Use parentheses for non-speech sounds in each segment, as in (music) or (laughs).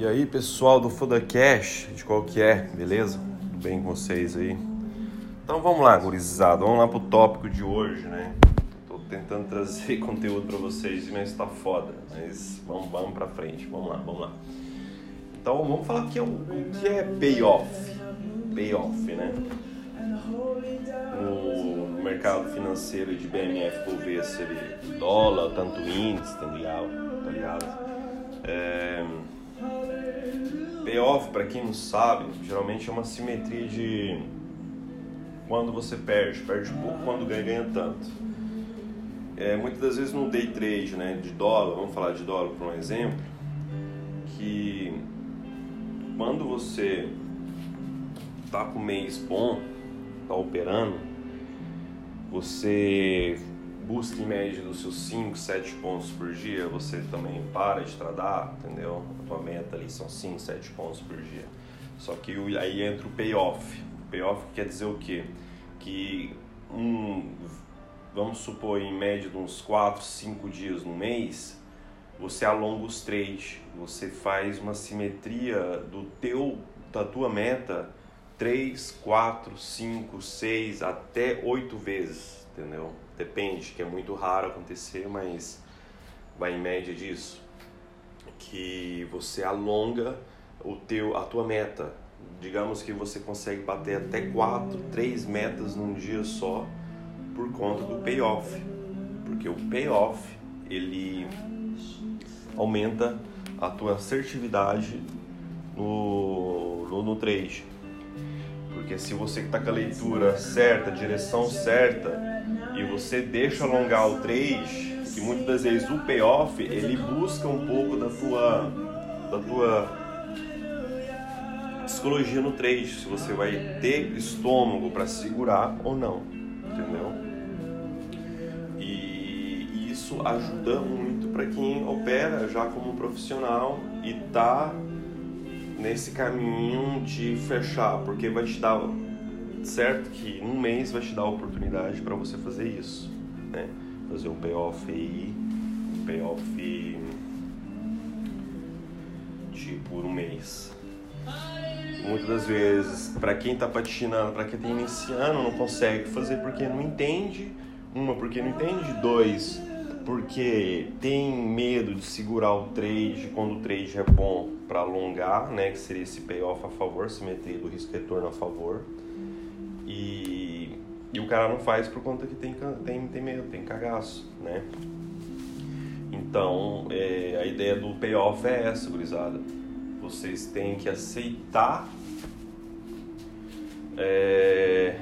E aí pessoal do Foda Cash, de qual que é, beleza? Tudo bem com vocês aí? Então vamos lá, gurizada, vamos lá pro tópico de hoje, né? Tô tentando trazer (laughs) conteúdo para vocês, mas tá foda, mas vamos, vamos pra frente, vamos lá, vamos lá. Então vamos falar que é o, o que é payoff, payoff, né? No mercado financeiro de BMF Bovespa, dólar, tanto índice, tá ligado? Tá ligado? É Para quem não sabe, geralmente é uma simetria de quando você perde, perde pouco, quando ganha, ganha tanto. É, muitas das vezes no day trade, né, de dólar, vamos falar de dólar por um exemplo, que quando você tá com o mês bom, tá operando, você busca em média dos seus 5, 7 pontos por dia, você também para de tradar, entendeu? A tua meta ali são 5, 7 pontos por dia. Só que aí entra o payoff. O payoff quer dizer o quê? Que um, vamos supor em média de uns 4, 5 dias no mês, você alonga os trades, você faz uma simetria do teu da tua meta 3, 4, 5, 6 até 8 vezes, entendeu? depende, que é muito raro acontecer, mas vai em média disso, que você alonga o teu, a tua meta. Digamos que você consegue bater até quatro, três metas num dia só por conta do payoff, porque o payoff ele aumenta a tua assertividade no, no, no trade. Porque se você está com a leitura certa, direção certa, e você deixa alongar o trade, que muitas das vezes o payoff ele busca um pouco da tua da tua psicologia no trade, se você vai ter estômago para segurar ou não, entendeu? E isso ajuda muito para quem opera já como profissional e tá nesse caminho de fechar, porque vai te dar certo que um mês vai te dar a oportunidade para você fazer isso, né? Fazer um payoff aí, um payoff tipo um mês. Muitas das vezes, para quem está patinando, para quem está iniciando, não consegue fazer porque não entende. Uma, porque não entende. Dois, porque tem medo de segurar o trade quando o trade é bom para alongar, né? Que seria esse payoff a favor, simetria do risco retorno a favor. E, e o cara não faz por conta que tem, tem, tem medo, tem cagaço, né? Então, é, a ideia do payoff é essa, gurizada. Vocês têm que aceitar. É,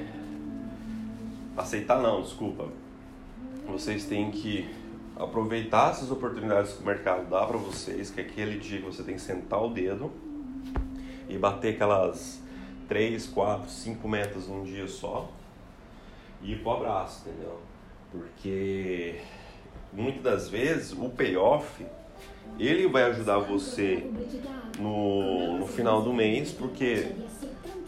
aceitar não, desculpa. Vocês têm que aproveitar essas oportunidades que o mercado dá para vocês, que é aquele dia que você tem que sentar o dedo e bater aquelas 3, 4, 5 metas num dia só e ir pro abraço, entendeu? Porque muitas das vezes o payoff ele vai ajudar você no, no final do mês, porque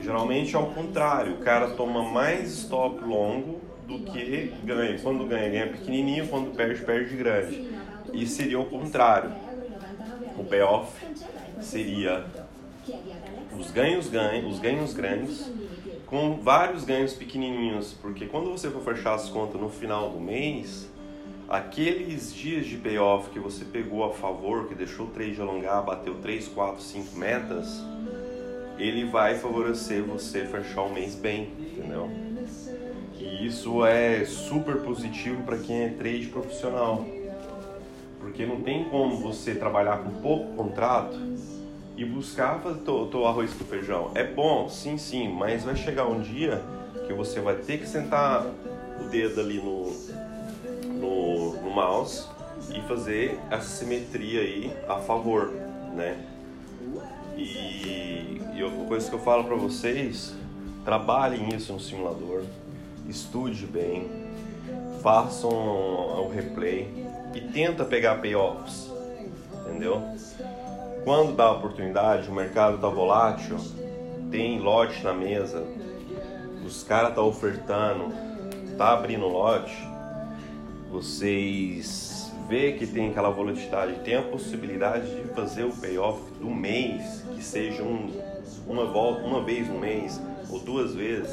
geralmente é o contrário, o cara toma mais stop longo do que ganha. Quando ganha, ganha pequenininho, quando perde, perde grande. E seria o contrário. O payoff seria os ganhos ganhos, os ganhos grandes com vários ganhos pequenininhos, porque quando você for fechar as contas no final do mês, aqueles dias de payoff que você pegou a favor, que deixou o trade alongar, bateu 3, 4, 5 metas, ele vai favorecer você fechar o mês bem, entendeu? E isso é super positivo para quem é trade profissional. Porque não tem como você trabalhar com pouco contrato e buscar fazer teu, arroz com feijão. É bom, sim, sim, mas vai chegar um dia que você vai ter que sentar o dedo ali no, no, no mouse e fazer essa simetria aí a favor, né? E, e outra coisa que eu falo para vocês, trabalhem isso no simulador, estude bem, façam o replay e tenta pegar payoffs, entendeu? Quando dá oportunidade, o mercado está volátil, tem lote na mesa, os caras tá ofertando, tá abrindo lote, vocês vê que tem aquela volatilidade, tem a possibilidade de fazer o payoff do mês, que seja um, uma, volta, uma vez no mês ou duas vezes,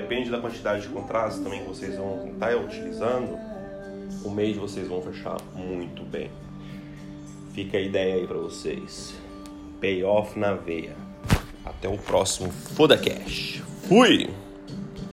depende da quantidade de contratos também que vocês vão estar utilizando, o mês vocês vão fechar muito bem. Fica a ideia aí para vocês. Payoff na veia. Até o próximo Foda Cash. Fui!